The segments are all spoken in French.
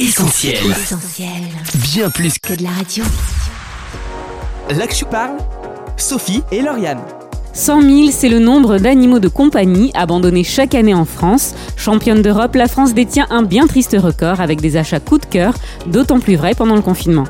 Essentiel. Essentiel. Bien plus Que de la radio. Là que je parle, Sophie et Lauriane. 100 000, c'est le nombre d'animaux de compagnie abandonnés chaque année en France. Championne d'Europe, la France détient un bien triste record avec des achats coup de cœur, d'autant plus vrai pendant le confinement.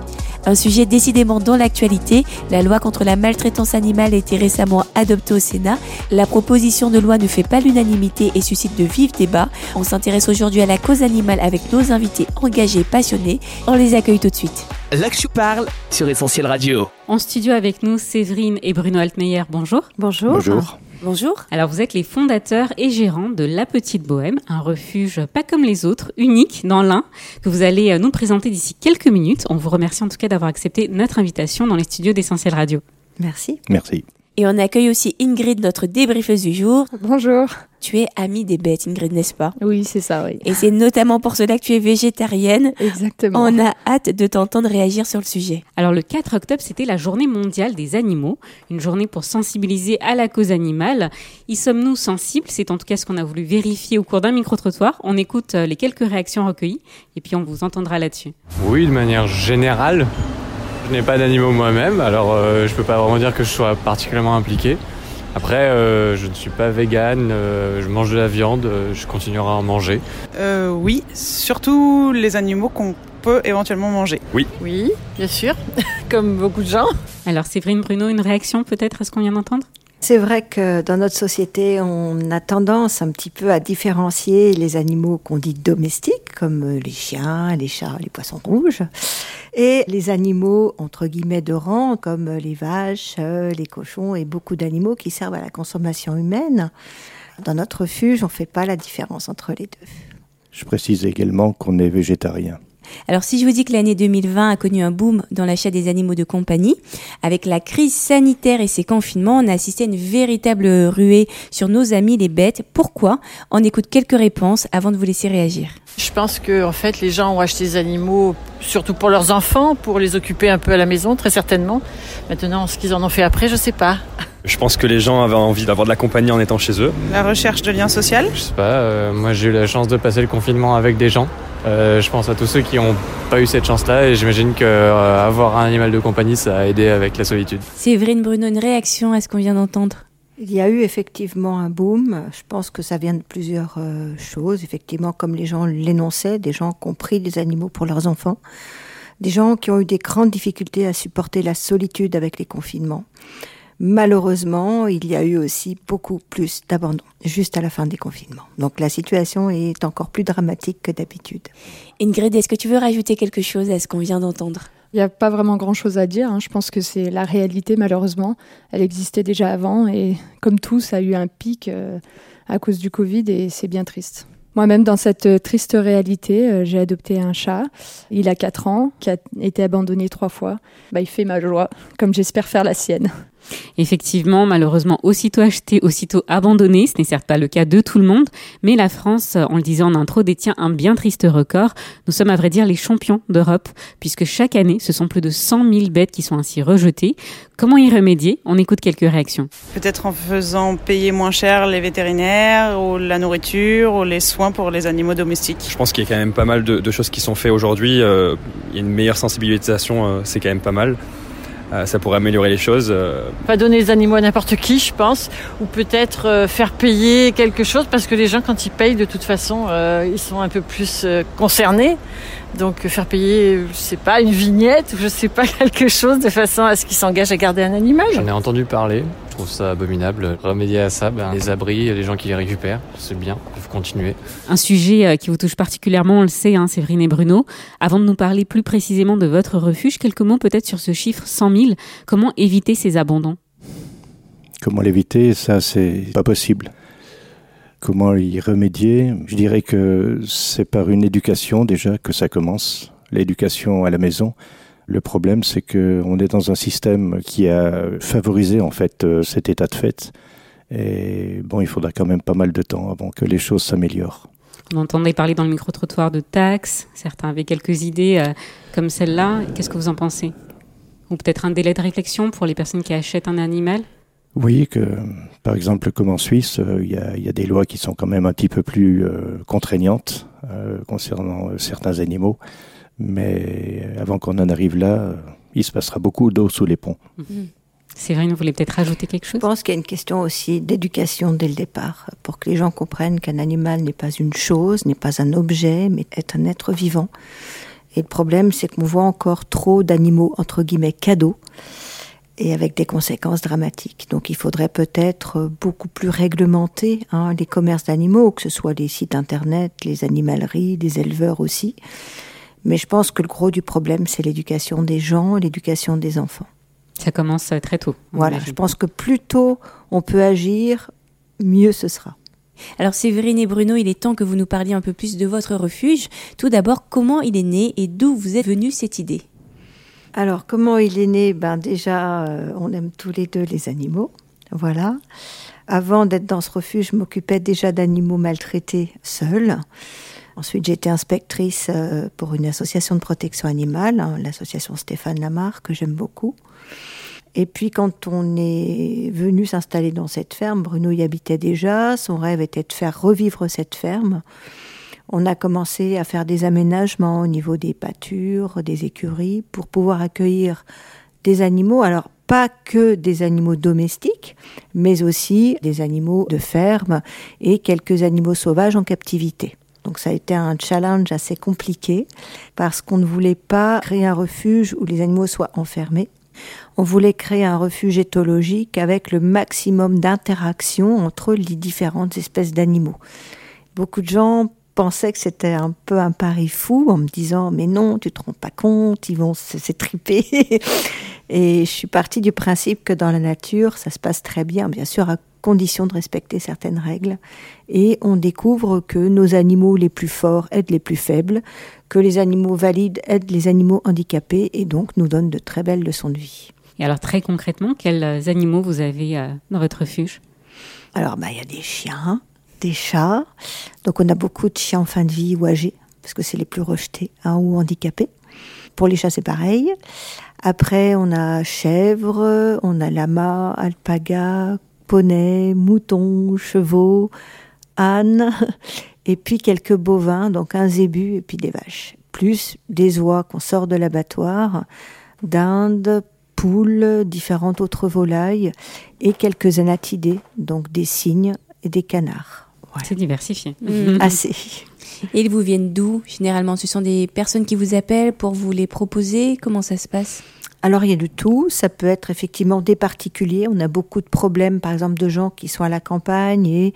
Un sujet décidément dans l'actualité, la loi contre la maltraitance animale a été récemment adoptée au Sénat. La proposition de loi ne fait pas l'unanimité et suscite de vifs débats. On s'intéresse aujourd'hui à la cause animale avec nos invités engagés, passionnés. On les accueille tout de suite. Je parle sur Essentiel Radio. En studio avec nous, Séverine et Bruno Altmeyer, bonjour. Bonjour. Bonjour. Bonjour. Alors vous êtes les fondateurs et gérants de La Petite Bohème, un refuge pas comme les autres, unique dans l'Ain, que vous allez euh, nous présenter d'ici quelques minutes. On vous remercie en tout cas d'avoir accepté notre invitation dans les studios d'Essentiel Radio. Merci. Merci. Et on accueille aussi Ingrid, notre débriefeuse du jour. Bonjour. Tu es amie des bêtes, Ingrid, n'est-ce pas? Oui, c'est ça, oui. Et c'est notamment pour cela que tu es végétarienne. Exactement. On a hâte de t'entendre réagir sur le sujet. Alors le 4 octobre, c'était la journée mondiale des animaux, une journée pour sensibiliser à la cause animale. Y sommes-nous sensibles? C'est en tout cas ce qu'on a voulu vérifier au cours d'un micro-trottoir. On écoute euh, les quelques réactions recueillies et puis on vous entendra là-dessus. Oui, de manière générale. Je n'ai pas d'animaux moi-même, alors euh, je peux pas vraiment dire que je sois particulièrement impliqué. Après, euh, je ne suis pas vegan, euh, je mange de la viande, euh, je continuerai à en manger. Euh, oui, surtout les animaux qu'on peut éventuellement manger. Oui, bien sûr, comme beaucoup de gens. Alors Séverine Bruno, une réaction peut-être à ce qu'on vient d'entendre? C'est vrai que dans notre société, on a tendance un petit peu à différencier les animaux qu'on dit domestiques, comme euh, les chiens, les chats, les poissons rouges, et les animaux entre guillemets de rang, comme euh, les vaches, euh, les cochons et beaucoup d'animaux qui servent à la consommation humaine. Dans notre refuge, on ne fait pas la différence entre les deux. Je précise également qu'on est végétarien. Alors si je vous dis que l'année 2020 a connu un boom dans l'achat des animaux de compagnie, avec la crise sanitaire et ses confinements, on a assisté à une véritable ruée sur nos amis les bêtes. Pourquoi? On écoute quelques réponses avant de vous laisser réagir. Je pense que en fait, les gens ont acheté des animaux surtout pour leurs enfants, pour les occuper un peu à la maison, très certainement. Maintenant, ce qu'ils en ont fait après, je sais pas. Je pense que les gens avaient envie d'avoir de la compagnie en étant chez eux. La recherche de lien social. Je sais pas, euh, moi j'ai eu la chance de passer le confinement avec des gens. Euh, je pense à tous ceux qui n'ont pas eu cette chance-là et j'imagine qu'avoir un animal de compagnie, ça a aidé avec la solitude. Séverine Bruno, une réaction à ce qu'on vient d'entendre? Il y a eu effectivement un boom. Je pense que ça vient de plusieurs euh, choses. Effectivement, comme les gens l'énonçaient, des gens qui ont pris des animaux pour leurs enfants, des gens qui ont eu des grandes difficultés à supporter la solitude avec les confinements. Malheureusement, il y a eu aussi beaucoup plus d'abandon juste à la fin des confinements. Donc la situation est encore plus dramatique que d'habitude. Ingrid, est-ce que tu veux rajouter quelque chose à ce qu'on vient d'entendre? Il n'y a pas vraiment grand-chose à dire. hein. Je pense que c'est la réalité, malheureusement. Elle existait déjà avant et comme tout, ça a eu un pic euh, à cause du Covid et c'est bien triste. Moi-même, dans cette triste réalité, euh, j'ai adopté un chat. Il a 4 ans, qui a été abandonné trois fois. Bah, il fait ma joie, comme j'espère faire la sienne. Effectivement, malheureusement, aussitôt acheté, aussitôt abandonné, ce n'est certes pas le cas de tout le monde, mais la France, on le disait en intro, détient un bien triste record. Nous sommes à vrai dire les champions d'Europe, puisque chaque année, ce sont plus de 100 000 bêtes qui sont ainsi rejetées. Comment y remédier? On écoute quelques réactions. Peut-être en faisant payer moins cher les vétérinaires, ou la nourriture, ou les soins pour les animaux domestiques. Je pense qu'il y a quand même pas mal de, de choses qui sont faites aujourd'hui. Euh, il y a une meilleure sensibilisation, euh, c'est quand même pas mal. Euh, ça pourrait améliorer les choses. euh. Pas donner les animaux à n'importe qui, je pense, ou peut-être euh, faire payer quelque chose, parce que les gens, quand ils payent, de toute façon, ils sont un peu plus concernés. Donc euh, faire payer, euh, je sais pas, une vignette, ou je sais pas, quelque chose, de façon à ce qu'ils s'engagent à garder un animal. J'en ai entendu parler, je trouve ça abominable. Remédier à ça, ben, les abris, les gens qui les récupèrent, c'est bien, il faut continuer. Un sujet euh, qui vous touche particulièrement, on le sait, hein, Séverine et Bruno. Avant de nous parler plus précisément de votre refuge, quelques mots peut-être sur ce chiffre 100 000. Comment éviter ces abandons? Comment l'éviter? Ça, c'est pas possible. Comment y remédier Je dirais que c'est par une éducation déjà que ça commence, l'éducation à la maison. Le problème, c'est que on est dans un système qui a favorisé en fait euh, cet état de fait. Et bon, il faudra quand même pas mal de temps avant que les choses s'améliorent. On entendait parler dans le micro-trottoir de taxes. Certains avaient quelques idées euh, comme celle-là. Qu'est-ce que vous en pensez? Ou peut-être un délai de réflexion pour les personnes qui achètent un animal? Oui, que par exemple, comme en Suisse, euh, il y, a, il y a des lois qui sont quand même un petit peu plus euh, contraignantes. concernant certains animaux. Mais avant qu'on en arrive là, il se passera beaucoup d'eau sous les ponts. Mhm. Séverine, vous voulez peut-être rajouter quelque chose Je pense qu'il y a une question aussi d'éducation dès le départ, pour que les gens comprennent qu'un animal n'est pas une chose, n'est pas un objet, mais est un être vivant. Et le problème, c'est qu'on voit encore trop d'animaux, entre guillemets, cadeaux, et avec des conséquences dramatiques. Donc il faudrait peut-être beaucoup plus réglementer hein, les commerces d'animaux, que ce soit les sites internet, les animaleries, les éleveurs aussi. Mais je pense que le gros du problème, c'est l'éducation des gens, l'éducation des enfants. Ça commence très tôt. Voilà, je pense que plus tôt on peut agir, mieux ce sera. Alors Séverine et Bruno, il est temps que vous nous parliez un peu plus de votre refuge. Tout d'abord, comment il est né et d'où vous est venue cette idée? Alors comment il est né? Ben déjà, euh, on aime tous les deux les animaux. Voilà. Avant d'être dans ce refuge, je m'occupais déjà d'animaux maltraités seuls. Ensuite, été inspectrice euh, pour une association de protection animale, hein, l'association Stéphane Lamar, que j'aime beaucoup. Et puis quand on est venu s'installer dans cette ferme, Bruno y habitait déjà, son rêve était de faire revivre cette ferme. On a commencé à faire des aménagements au niveau des pâtures, des écuries, pour pouvoir accueillir des animaux. Alors pas que des animaux domestiques, mais aussi des animaux de ferme et quelques animaux sauvages en captivité. Donc ça a été un challenge assez compliqué parce qu'on ne voulait pas créer un refuge où les animaux soient enfermés. On voulait créer un refuge éthologique avec le maximum d'interaction entre les différentes espèces d'animaux. Beaucoup de gens pensaient que c'était un peu un pari fou en me disant mais non, tu te rends pas compte, ils vont s'étriper. Et je suis partie du principe que dans la nature, ça se passe très bien, bien sûr à condition de respecter certaines règles. Et on découvre que nos animaux les plus forts aident les plus faibles, que les animaux valides aident les animaux handicapés et donc nous donnent de très belles leçons de vie. Et alors très concrètement, quels animaux vous avez euh, dans votre refuge? Alors bah, il y a des chiens, des chats. Donc on a beaucoup de chiens en fin de vie ou âgés, parce que c'est les plus rejetés hein, ou handicapés. Pour les chats, c'est pareil. Après, on a chèvres, on a lama, alpaga, poneys, moutons, chevaux, ânes, et puis quelques bovins, donc un zébu et puis des vaches. Plus des oies qu'on sort de l'abattoir, dindes, poules, différentes autres volailles, et quelques anatidés, donc des cygnes et des canards. C'est diversifié. Mmh. Assez. Et ils vous viennent d'où Généralement, ce sont des personnes qui vous appellent pour vous les proposer? Comment ça se passe? Alors il y a de tout, ça peut être effectivement des particuliers, on a beaucoup de problèmes par exemple de gens qui sont à la campagne et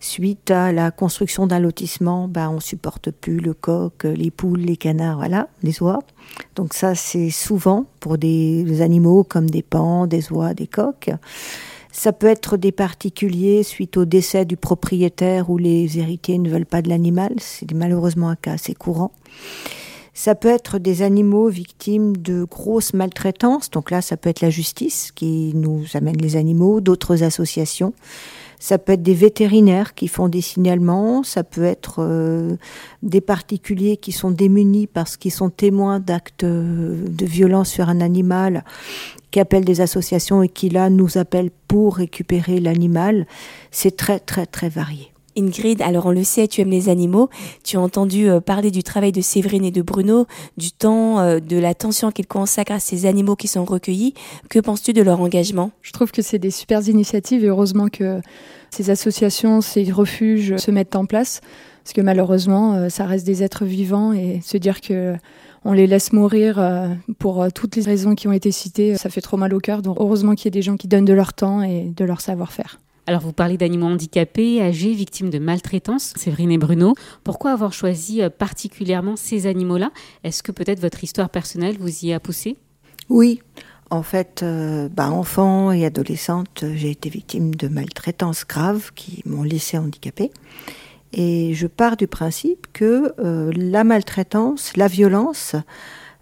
suite à la construction d'un lotissement, ben, on supporte plus le coq, les poules, les canards, voilà, les oies. Donc ça c'est souvent pour des animaux comme des pans, des oies, des coqs. Ça peut être des particuliers suite au décès du propriétaire où les héritiers ne veulent pas de l'animal, c'est malheureusement un cas assez courant. Ça peut être des animaux victimes de grosses maltraitances. Donc là, ça peut être la justice qui nous amène les animaux, d'autres associations. Ça peut être des vétérinaires qui font des signalements, ça peut être euh, des particuliers qui sont démunis parce qu'ils sont témoins d'actes de violence sur un animal, qui appellent des associations et qui là nous appellent pour récupérer l'animal. C'est très très très varié. Ingrid, alors on le sait, tu aimes les animaux. Tu as entendu euh, parler du travail de Séverine et de Bruno, du temps, euh, de l'attention qu'ils consacrent à ces animaux qui sont recueillis. Que penses-tu de leur engagement? Je trouve que c'est des super initiatives et heureusement que ces associations, ces refuges se mettent en place. Parce que malheureusement, euh, ça reste des êtres vivants et se dire que on les laisse mourir pour toutes les raisons qui ont été citées, ça fait trop mal au cœur. Donc heureusement qu'il y ait des gens qui donnent de leur temps et de leur savoir-faire. Alors vous parlez d'animaux handicapés, âgés, victimes de maltraitance, Séverine et Bruno. Pourquoi avoir choisi euh, particulièrement ces animaux-là? Est-ce que peut-être votre histoire personnelle vous y a poussé? Oui. En fait, euh, bah, enfant et adolescente, j'ai été victime de maltraitance graves qui m'ont laissé handicapée. Et je pars du principe que euh, la maltraitance, la violence,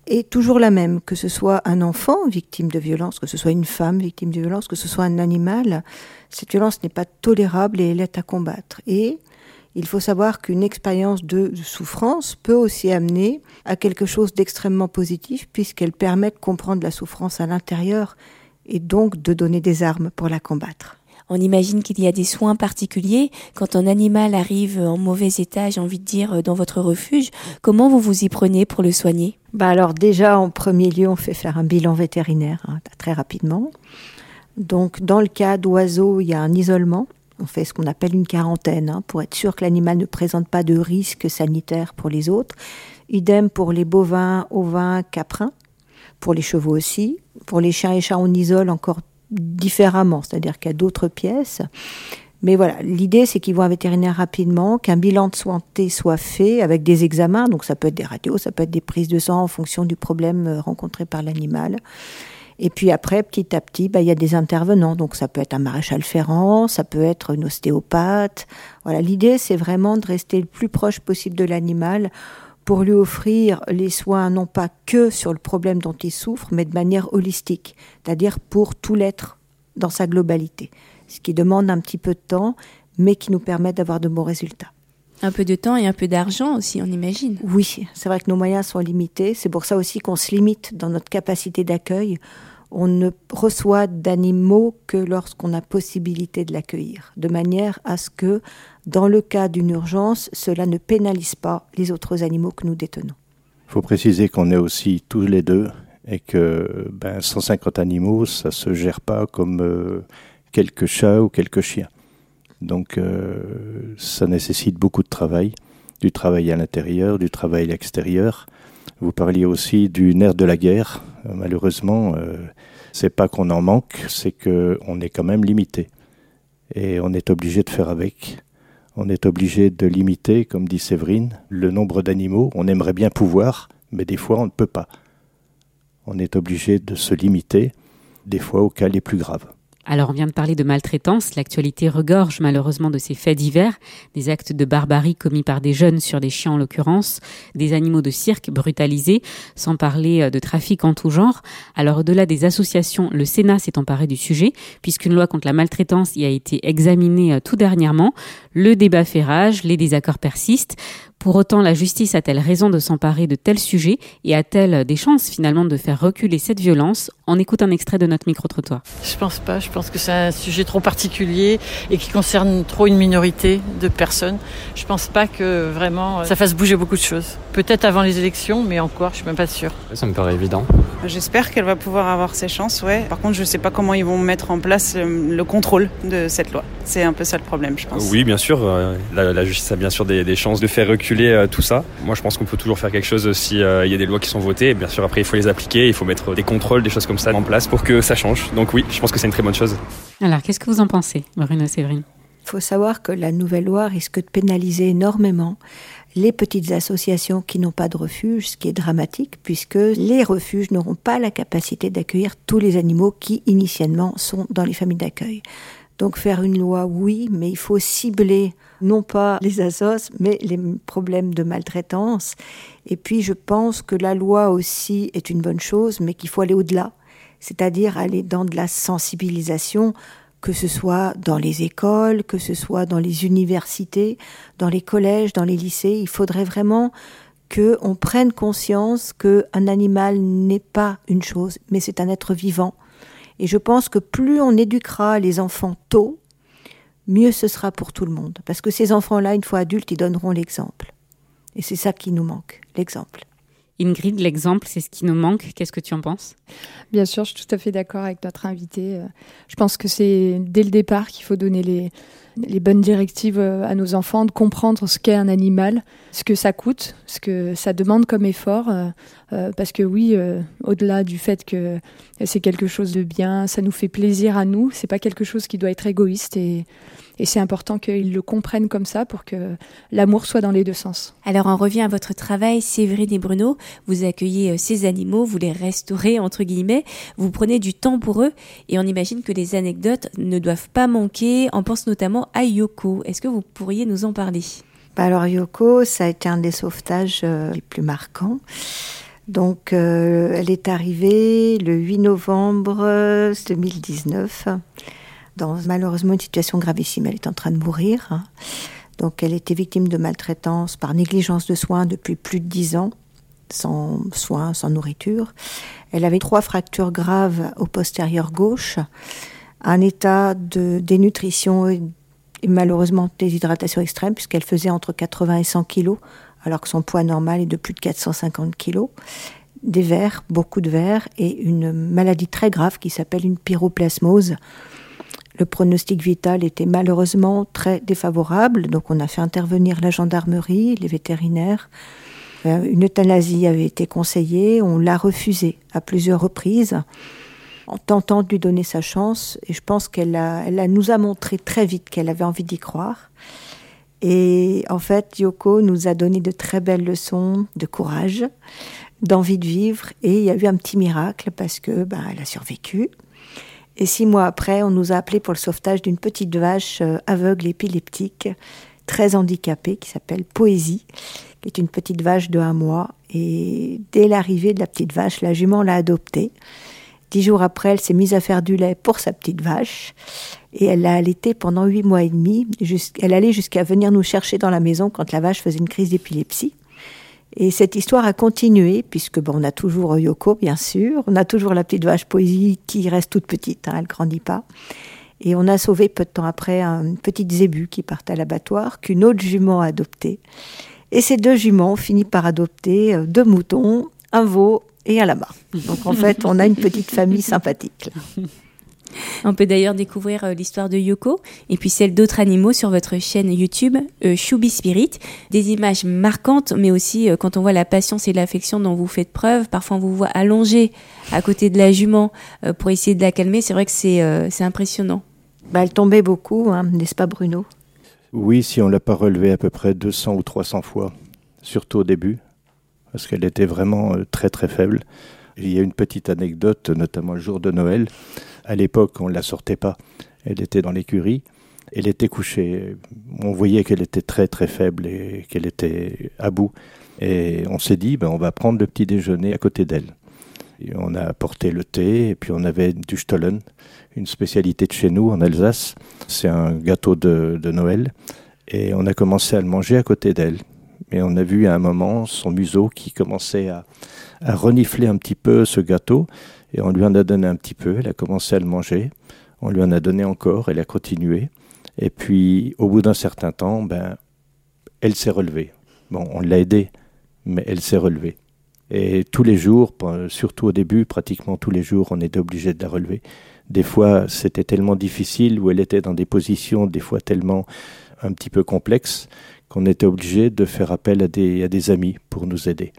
est toujours la même, que ce soit un enfant victime de violence, que ce soit une femme victime de violence, que ce soit un animal, cette violence n'est pas tolérable et elle est à combattre. Et il faut savoir qu'une expérience de souffrance peut aussi amener à quelque chose d'extrêmement positif puisqu'elle permet de comprendre la souffrance à l'intérieur et donc de donner des armes pour la combattre. On imagine qu'il y a des soins particuliers. Quand un animal arrive en mauvais état, j'ai envie de dire, dans votre refuge, comment vous vous y prenez pour le soigner? Bah alors déjà, en premier lieu, on fait faire un bilan vétérinaire hein, très rapidement. Donc dans le cas d'oiseaux, il y a un isolement. On fait ce qu'on appelle une quarantaine hein, pour être sûr que l'animal ne présente pas de risque sanitaire pour les autres. Idem pour les bovins, ovins, caprins, pour les chevaux aussi. Pour les chiens et chats, on isole encore différemment, c'est-à-dire qu'il y a d'autres pièces. Mais voilà, l'idée c'est qu'ils voient un vétérinaire rapidement, qu'un bilan de santé soit fait avec des examens, donc ça peut être des radios, ça peut être des prises de sang en fonction du problème euh, rencontré par l'animal. Et puis après, petit à petit, bah, il y a des intervenants. Donc ça peut être un maréchal ferrant, ça peut être une ostéopathe. Voilà, l'idée c'est vraiment de rester le plus proche possible de l'animal pour lui offrir les soins non pas que sur le problème dont il souffre, mais de manière holistique, c'est-à-dire pour tout l'être dans sa globalité ce qui demande un petit peu de temps, mais qui nous permet d'avoir de bons résultats. Un peu de temps et un peu d'argent aussi, on imagine. Oui, c'est vrai que nos moyens sont limités. C'est pour ça aussi qu'on se limite dans notre capacité d'accueil. On ne reçoit d'animaux que lorsqu'on a possibilité de l'accueillir, de manière à ce que, dans le cas d'une urgence, cela ne pénalise pas les autres animaux que nous détenons. Il faut préciser qu'on est aussi tous les deux et que ben, 150 animaux, ça ne se gère pas comme euh, quelques chats ou quelques chiens. Donc euh, ça nécessite beaucoup de travail, du travail à l'intérieur, du travail à l'extérieur. Vous parliez aussi du nerf de la guerre. Euh, malheureusement, euh, c'est pas qu'on en manque, c'est qu'on est quand même limité. Et on est obligé de faire avec. On est obligé de limiter, comme dit Séverine, le nombre d'animaux. On aimerait bien pouvoir, mais des fois on ne peut pas. On est obligé de se limiter, des fois au cas les plus graves. Alors on vient de parler de maltraitance, l'actualité regorge malheureusement de ces faits divers, des actes de barbarie commis par des jeunes sur des chiens en l'occurrence, des animaux de cirque brutalisés, sans parler euh, de trafic en tout genre. Alors au-delà des associations, le Sénat s'est emparé du sujet, puisqu'une loi contre la maltraitance y a été examinée euh, tout dernièrement. Le débat fait rage, les désaccords persistent. Pour autant, la justice a-t-elle raison de s'emparer de tels sujets et a-t-elle des chances finalement de faire reculer cette violence? On écoute un extrait de notre micro-trottoir. Je pense pas, je pense que c'est un sujet trop particulier et qui concerne trop une minorité de personnes. Je pense pas que vraiment ça fasse bouger beaucoup de choses. Peut-être avant les élections, mais encore, je suis même pas sûre. Ça me paraît évident. J'espère qu'elle va pouvoir avoir ses chances, ouais. Par contre, je sais pas comment ils vont mettre en place le, contrôle de cette loi. C'est un peu ça le problème, je pense. Oui, bien sûr. Euh, la, justice a bien sûr des chances de faire reculer euh, tout ça. Moi, je pense qu'on peut toujours faire quelque chose si euh, il y a des lois qui sont votées. bien sûr, après, il faut les appliquer, il faut mettre des contrôles, des choses comme ça en place pour que ça change. Donc oui, je pense que c'est une très bonne chose. Alors, qu'est-ce que vous en pensez, Bruno Séverine? Il faut savoir que la nouvelle loi risque de pénaliser énormément les petites associations qui n'ont pas de refuge, ce qui est dramatique, puisque les refuges n'auront pas la capacité d'accueillir tous les animaux qui, initialement, sont dans les familles d'accueil. Donc faire une loi, oui, mais il faut cibler non pas les assos, mais les problèmes de maltraitance. Et puis je pense que la loi aussi est une bonne chose, mais qu'il faut aller au-delà, c'est-à-dire aller dans de la sensibilisation, que ce soit dans les écoles, que ce soit dans les universités, dans les collèges, dans les lycées. Il faudrait vraiment qu'on prenne conscience qu'un animal n'est pas une chose, mais c'est un être vivant. Et je pense que plus on éduquera les enfants tôt, mieux ce sera pour tout le monde. Parce que ces enfants-là, une fois adultes, ils donneront l'exemple. Et c'est ça qui nous manque, l'exemple. Ingrid, l'exemple, c'est ce qui nous manque. Qu'est-ce que tu en penses? Bien sûr, je suis tout à fait d'accord avec notre invité. Euh, je pense que c'est dès le départ qu'il faut donner les, les bonnes directives euh, à nos enfants, de comprendre ce qu'est un animal, ce que ça coûte, ce que ça demande comme effort. Euh, parce que oui, au-delà du fait que c'est quelque chose de bien, ça nous fait plaisir à nous, c'est pas quelque chose qui doit être égoïste et et c'est important qu'ils le comprennent comme ça pour que l'amour soit dans les deux sens. Alors on revient à votre travail, Séverine et Bruno. Vous accueillez euh, ces animaux, vous les restaurez entre guillemets, vous prenez du temps pour eux et on imagine que les anecdotes ne doivent pas manquer. On pense notamment à Yoko. Est-ce que vous pourriez nous en parler? Bah Alors Yoko, ça a été un des sauvetages euh, les plus marquants. Donc, euh, elle est arrivée le 8 novembre 2019 dans malheureusement une situation gravissime. Elle est en train de mourir. Hein. Donc elle était victime de maltraitance par négligence de soins depuis plus de dix ans, sans soins, sans nourriture. Elle avait trois fractures graves au postérieur gauche, un état de dénutrition et, malheureusement déshydratation extrême, puisqu'elle faisait entre 80 et 100 kilos, alors que son poids normal est de plus de 450 kilos. Des vers, beaucoup de vers, et une maladie très grave qui s'appelle une pyroplasmose. Le pronostic vital était malheureusement très défavorable, donc on a fait intervenir la gendarmerie, les vétérinaires. Euh, Une euthanasie avait été conseillée, on l'a refusée à plusieurs reprises en tentant de lui donner sa chance. Et je pense qu'elle a, nous a montré très vite qu'elle avait envie d'y croire. Et en fait, Yoko nous a donné de très belles leçons de courage, d'envie de vivre. Et il y a eu un petit miracle parce que ben, elle a survécu. Et six mois après, on nous a appelé pour le sauvetage d'une petite vache euh, aveugle épileptique, très handicapée, qui s'appelle Poésie, qui est une petite vache de un mois. Et dès l'arrivée de la petite vache, la jument l'a adoptée. Dix jours après, elle s'est mise à faire du lait pour sa petite vache. Et elle l'a allaitée pendant huit mois et demi. Elle allait jusqu'à venir nous chercher dans la maison quand la vache faisait une crise d'épilepsie. Et cette histoire a continué, puisque bon, on a toujours Yoko, bien sûr. On a toujours la petite vache Poésie qui reste toute petite, hein, elle grandit pas. Et on a sauvé peu de temps après une petite zébu qui partait à l'abattoir, qu'une autre jument a adoptée. Et ces deux juments ont fini par adopter euh, deux moutons, un veau et un lama. Donc en fait, on a une petite famille sympathique. On peut d'ailleurs découvrir euh, l'histoire de Yoko et puis celle d'autres animaux sur votre chaîne YouTube euh, Choubi Spirit. Des images marquantes, mais aussi euh, quand on voit la patience et l'affection dont vous faites preuve. Parfois, on vous voit allongé à côté de la jument euh, pour essayer de la calmer. C'est vrai que c'est euh, impressionnant. Bah, elle tombait beaucoup, hein, n'est-ce pas Bruno? Oui, si on l'a pas relevée à peu près 200 ou 300 fois, surtout au début, parce qu'elle était vraiment très très faible. Il y a une petite anecdote, notamment le jour de Noël. À l'époque, on ne la sortait pas. Elle était dans l'écurie. Elle était couchée. On voyait qu'elle était très très faible et qu'elle était à bout. Et on s'est dit, ben, on va prendre le petit déjeuner à côté d'elle. On a apporté le thé et puis on avait du Stollen, une spécialité de chez nous en Alsace. C'est un gâteau de, de Noël. Et on a commencé à le manger à côté d'elle. Et on a vu à un moment son museau qui commençait à renifler un petit peu ce gâteau. Et on lui en a donné un petit peu. Elle a commencé à le manger. On lui en a donné encore. Elle a continué. Et puis, au bout d'un certain temps, ben, elle s'est relevée. Bon, on l'a aidée, mais elle s'est relevée. Et tous les jours, pe- surtout au début, pratiquement tous les jours, on était obligé de la relever. Des fois, c'était tellement difficile, où elle était dans des positions, des fois tellement un petit peu complexes, qu'on était obligé de faire appel à des, à des amis pour nous aider.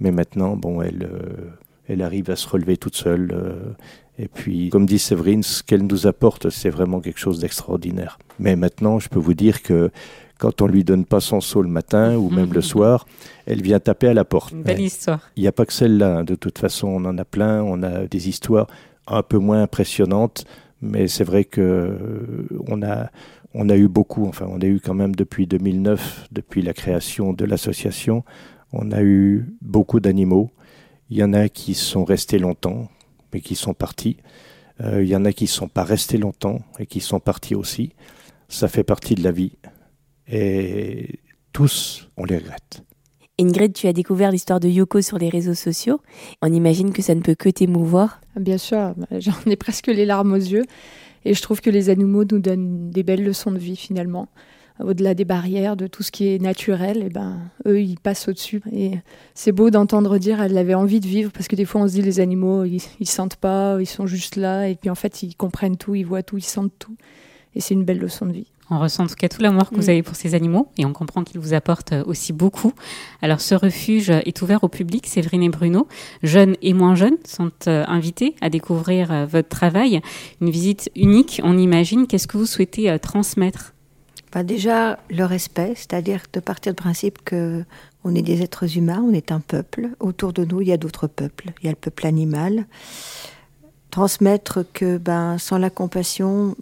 Mais maintenant, bon, elle, euh, elle arrive à se relever toute seule. euh, et puis, comme dit Séverine, ce qu'elle nous apporte, c'est vraiment quelque chose d'extraordinaire. Mais maintenant, je peux vous dire que quand on lui donne pas son seau le matin ou même le soir, elle vient taper à la porte. Une belle histoire. Il n'y a pas que celle-là. hein. De toute façon, on en a plein. On a des histoires un peu moins impressionnantes, mais c'est vrai que euh, on a on a eu beaucoup. Enfin, on a eu quand même depuis 2009, depuis la création de l'association, on a eu beaucoup d'animaux. Il y en a qui sont restés longtemps, mais qui sont partis. Euh, il y en a qui ne sont pas restés longtemps et qui sont partis aussi. Ça fait partie de la vie. Et tous, on les regrette. Ingrid, tu as découvert l'histoire de Yoko sur les réseaux sociaux. On imagine que ça ne peut que t'émouvoir. Bien sûr, j'en ai presque les larmes aux yeux. Et je trouve que les animaux nous donnent des belles leçons de vie finalement. Au-delà des barrières, de tout ce qui est naturel, et ben, eux, ils passent au-dessus. Et c'est beau d'entendre dire elle avait envie de vivre, parce que des fois on se dit les animaux, ils, ils sentent pas, ils sont juste là, et puis en fait ils comprennent tout, ils voient tout, ils sentent tout. Et c'est une belle leçon de vie. On ressent en tout cas tout l'amour que vous Mm. avez pour ces animaux et on comprend qu'ils vous apportent euh, aussi beaucoup. Alors ce refuge est ouvert au public. Séverine et Bruno, jeunes et moins jeunes, sont euh, invités à découvrir euh, votre travail. Une visite unique, on imagine. Qu'est-ce que vous souhaitez euh, transmettre? Bah, Déjà, le respect, c'est-à-dire de partir du principe que on est des êtres humains, on est un peuple. Autour de nous, il y a d'autres peuples. Il y a le peuple animal. Transmettre que ben, sans la compassion,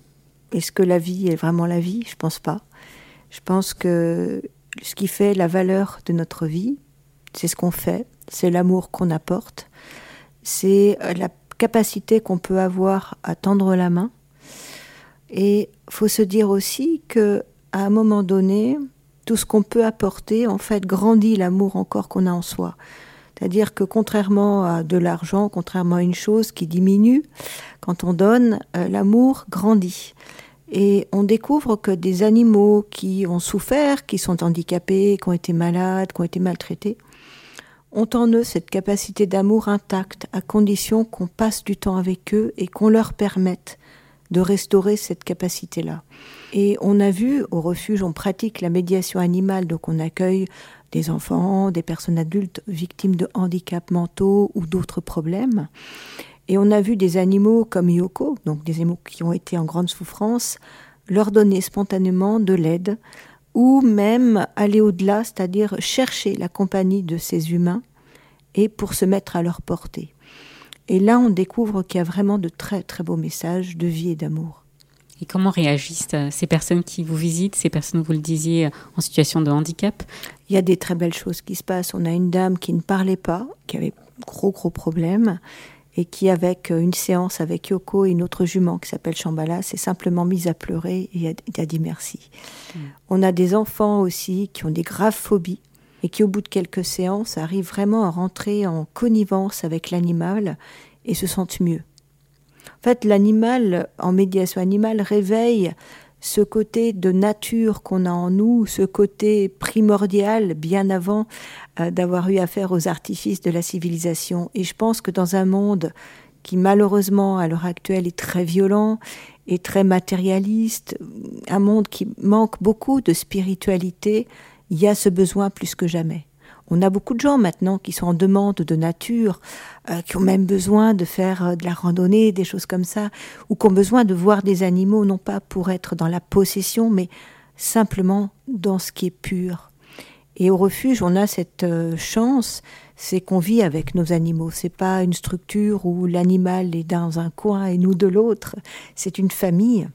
est-ce que la vie est vraiment la vie? Je pense pas. Je pense que ce qui fait la valeur de notre vie, c'est ce qu'on fait, c'est l'amour qu'on apporte, c'est euh, la capacité qu'on peut avoir à tendre la main. Et faut se dire aussi que à un moment donné, tout ce qu'on peut apporter, en fait, grandit l'amour encore qu'on a en soi. C'est-à-dire que contrairement à de l'argent, contrairement à une chose qui diminue, quand on donne, euh, l'amour grandit. Et on découvre que des animaux qui ont souffert, qui sont handicapés, qui ont été malades, qui ont été maltraités, ont en eux cette capacité d'amour intacte, à condition qu'on passe du temps avec eux et qu'on leur permette de restaurer cette capacité-là. Et on a vu au refuge, on pratique la médiation animale, donc on accueille des enfants, des personnes adultes victimes de handicaps mentaux ou d'autres problèmes. Et on a vu des animaux comme Yoko, donc des animaux qui ont été en grande souffrance, leur donner spontanément de l'aide ou même aller au-delà, c'est-à-dire chercher la compagnie de ces humains et pour se mettre à leur portée. Et là, on découvre qu'il y a vraiment de très très beaux messages de vie et d'amour. Et comment réagissent euh, ces personnes qui vous visitent, ces personnes, vous le disiez, euh, en situation de handicap? Il y a des très belles choses qui se passent. On a une dame qui ne parlait pas, qui avait gros gros problèmes, et qui, avec une séance avec Yoko et une autre jument qui s'appelle Chambala, s'est simplement mise à pleurer et a, dit merci. Mm. On a des enfants aussi qui ont des graves phobies et qui, au bout de quelques séances, arrivent vraiment à rentrer en connivence avec l'animal et se sentent mieux. En fait, l'animal, en médiation animale, réveille ce côté de nature qu'on a en nous, ce côté primordial bien avant euh, d'avoir eu affaire aux artifices de la civilisation. Et je pense que dans un monde qui malheureusement à l'heure actuelle est très violent et très matérialiste, un monde qui manque beaucoup de spiritualité, il y a ce besoin plus que jamais. On a beaucoup de gens maintenant qui sont en demande de nature, euh, qui ont même besoin de faire euh, de la randonnée, des choses comme ça, ou qui ont besoin de voir des animaux, non pas pour être dans la possession, mais simplement dans ce qui est pur. Et au refuge, on a cette euh, chance, c'est qu'on vit avec nos animaux. C'est pas une structure où l'animal est dans un coin et nous de l'autre. C'est une famille.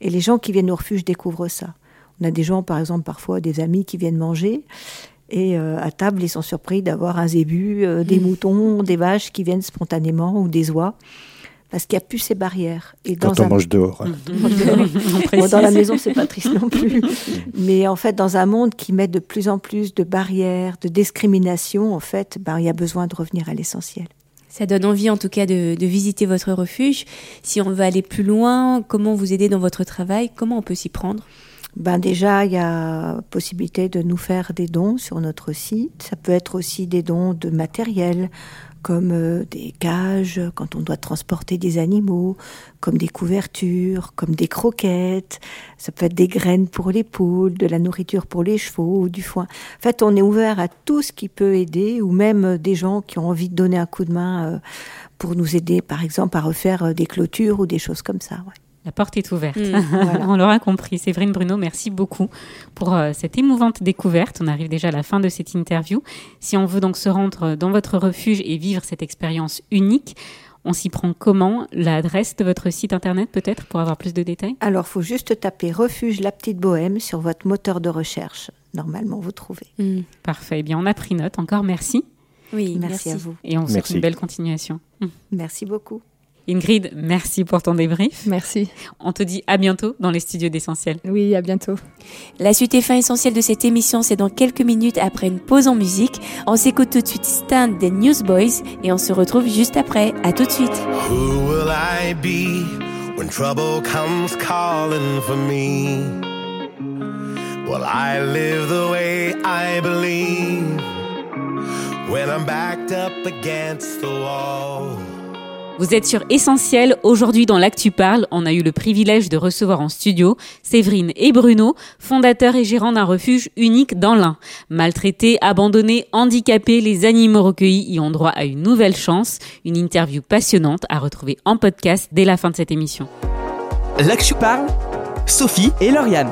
Et les gens qui viennent au refuge découvrent ça. On a des gens, par exemple, parfois des amis qui viennent manger et euh, à table, ils sont surpris d'avoir un zébu, euh, des mmh. moutons, des vaches qui viennent spontanément ou des oies. Parce qu'il n'y a plus ces barrières. Et Quand on mange dehors. dans la maison, c'est pas triste non plus. Mais en fait, dans un monde qui met de plus en plus de barrières, de discrimination, en fait, ben, il y a besoin de revenir à l'essentiel. Ça donne envie en tout cas de, de, visiter votre refuge. Si on veut aller plus loin, comment vous aider dans votre travail? Comment on peut s'y prendre? Ben déjà, il y a possibilité de nous faire des dons sur notre site. Ça peut être aussi des dons de matériel, comme euh, des cages quand on doit transporter des animaux, comme des couvertures, comme des croquettes. Ça peut être des graines pour les poules, de la nourriture pour les chevaux, du foin. En fait, on est ouvert à tout ce qui peut aider, ou même des gens qui ont envie de donner un coup de main euh, pour nous aider, par exemple, à refaire euh, des clôtures ou des choses comme ça. La porte est ouverte. Mm. On l'aura compris. Séverine Bruno, merci beaucoup pour euh, cette émouvante découverte. On arrive déjà à la fin de cette interview. Si on veut donc se rendre dans votre refuge et vivre cette expérience unique, on s'y prend comment? L'adresse de votre site internet peut-être pour avoir plus de détails? Alors, il faut juste taper Refuge La Petite Bohème sur votre moteur de recherche. Normalement, vous trouvez. Mm. Parfait. Eh bien, on a pris note. Encore merci. Oui, merci, à vous. Et on vous souhaite une belle continuation. Merci beaucoup. Ingrid, merci pour ton débrief. Merci. On te dit à bientôt dans les studios d'Essentiel. Oui, à bientôt. La suite et fin essentielle de cette émission, c'est dans quelques minutes après une pause en musique. On s'écoute tout de suite Stand des Newsboys et on se retrouve juste après. À tout de suite. Who will I be when trouble comes calling for me? Will I live the way I believe when I'm backed up against the wall? Vous êtes sur Essentiel. Aujourd'hui, dans l'Actu Parle, on a eu le privilège de recevoir en studio Séverine et Bruno, fondateurs et gérants d'un refuge unique dans l'Ain. Maltraités, abandonnés, handicapés, les animaux recueillis y ont droit à une nouvelle chance. Une interview passionnante à retrouver en podcast dès la fin de cette émission. L'Actu Parle, Sophie et Lauriane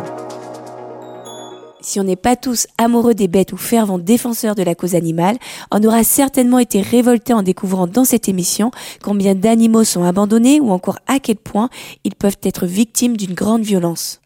si on n'est pas tous amoureux des bêtes ou fervents défenseurs de la cause animale, on aura certainement été révolté en découvrant dans cette émission combien d'animaux sont abandonnés ou encore à quel point ils peuvent être victimes d'une grande violence.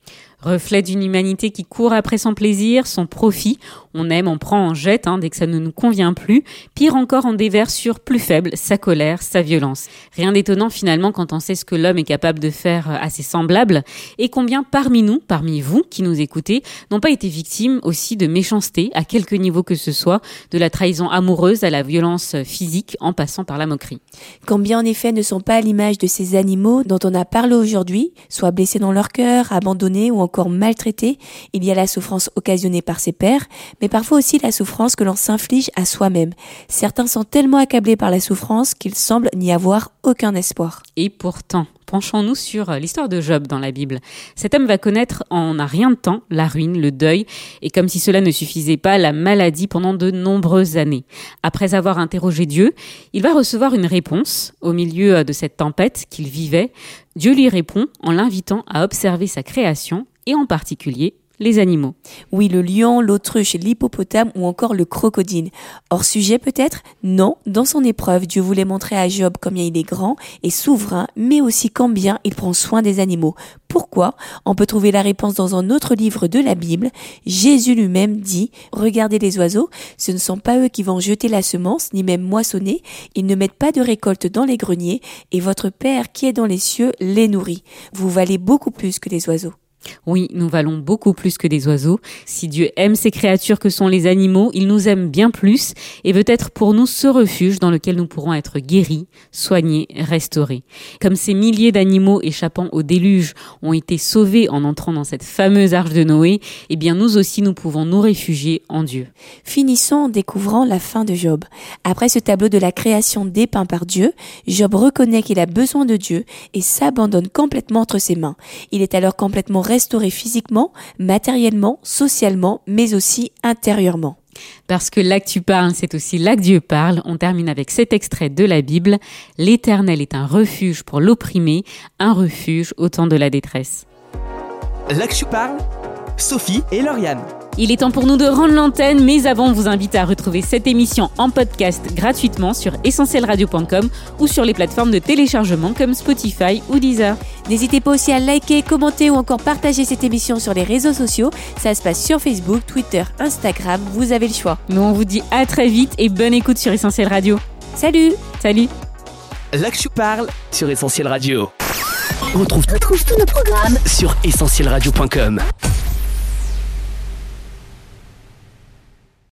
Reflet d'une humanité qui court après son plaisir, son profit. On aime, on prend, on jette hein, dès que ça ne nous convient plus. Pire encore, on déverse sur plus faible sa colère, sa violence. Rien d'étonnant finalement quand on sait ce que l'homme est capable de faire à ses semblables et combien parmi nous, parmi vous qui nous écoutez, n'ont pas été victimes aussi de méchanceté à quelque niveau que ce soit, de la trahison amoureuse à la violence physique en passant par la moquerie? Combien en effet ne sont pas à l'image de ces animaux dont on a parlé aujourd'hui, soit blessés dans leur cœur, abandonnés ou encore maltraités. Il y a la souffrance occasionnée par ses pères, mais parfois aussi la souffrance que l'on s'inflige à soi-même. Certains sont tellement accablés par la souffrance qu'ils semblent n'y avoir aucun espoir. Et pourtant, penchons-nous sur l'histoire de Job dans la Bible. Cet homme va connaître en un rien de temps la ruine, le deuil, et comme si cela ne suffisait pas, la maladie pendant de nombreuses années. Après avoir interrogé Dieu, il va recevoir une réponse au milieu de cette tempête qu'il vivait. Dieu lui répond en l'invitant à observer sa création et en particulier les animaux. Oui, le lion, l'autruche, l'hippopotame ou encore le crocodile. Hors sujet peut-être? Non, dans son épreuve, Dieu voulait montrer à Job combien il est grand et souverain, mais aussi combien il prend soin des animaux. Pourquoi? On peut trouver la réponse dans un autre livre de la Bible. Jésus lui-même dit, Regardez les oiseaux, ce ne sont pas eux qui vont jeter la semence, ni même moissonner, ils ne mettent pas de récolte dans les greniers, et votre Père qui est dans les cieux les nourrit. Vous valez beaucoup plus que les oiseaux. Oui, nous valons beaucoup plus que des oiseaux. Si Dieu aime ces créatures que sont les animaux, il nous aime bien plus et veut être pour nous ce refuge dans lequel nous pourrons être guéris, soignés, restaurés. Comme ces milliers d'animaux échappant au déluge ont été sauvés en entrant dans cette fameuse arche de Noé, eh bien nous aussi nous pouvons nous réfugier en Dieu. Finissons en découvrant la fin de Job. Après ce tableau de la création dépeint par Dieu, Job reconnaît qu'il a besoin de Dieu et s'abandonne complètement entre ses mains. Il est alors complètement restauré physiquement, matériellement, socialement, mais aussi intérieurement. Parce que là que tu parles, c'est aussi là que Dieu parle. On termine avec cet extrait de la Bible. L'Éternel est un refuge pour l'opprimé, un refuge au temps de la détresse. Là que tu parles, Sophie et Lauriane. Il est temps pour nous de rendre l'antenne, mais avant, on vous invite à retrouver cette émission en podcast gratuitement sur essentielradio.com ou sur les plateformes de téléchargement comme Spotify ou Deezer. N'hésitez pas aussi à liker, commenter ou encore partager cette émission sur les réseaux sociaux. Ça se passe sur Facebook, Twitter, Instagram, vous avez le choix. Nous, on vous dit à très vite et bonne écoute sur Essentiel Radio. Salut Salut Là que tu parles sur Essentiel Radio. On retrouve, tous nos programmes sur essentielradio.com.